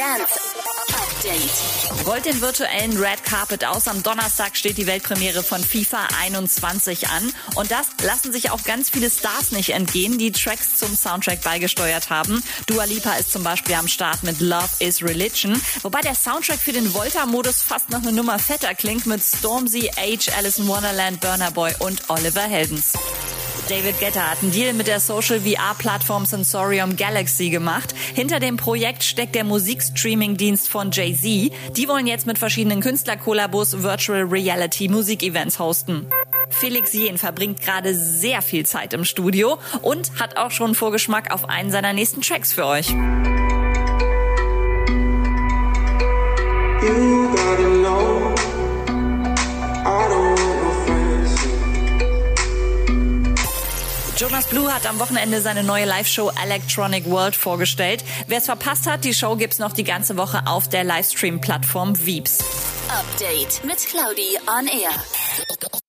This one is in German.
Dance Update. Rollt den virtuellen Red Carpet aus. Am Donnerstag steht die Weltpremiere von FIFA 21 an. Und das lassen sich auch ganz viele Stars nicht entgehen, die Tracks zum Soundtrack beigesteuert haben. Dua Lipa ist zum Beispiel am Start mit Love is Religion. Wobei der Soundtrack für den Volta-Modus fast noch eine Nummer fetter klingt mit Stormzy, Age, Alice in Wonderland, Burner Boy und Oliver Heldens. David Guetta hat einen Deal mit der Social VR-Plattform Sensorium Galaxy gemacht. Hinter dem Projekt steckt der Musikstreaming-Dienst von Jay-Z. Die wollen jetzt mit verschiedenen Künstlerkollabos Virtual Reality Musikevents hosten. Felix Jen verbringt gerade sehr viel Zeit im Studio und hat auch schon Vorgeschmack auf einen seiner nächsten Tracks für euch. Jonas Blue hat am Wochenende seine neue Live-Show Electronic World vorgestellt. Wer es verpasst hat, die Show gibt's noch die ganze Woche auf der Livestream-Plattform Veeps. Update mit Claudi on Air.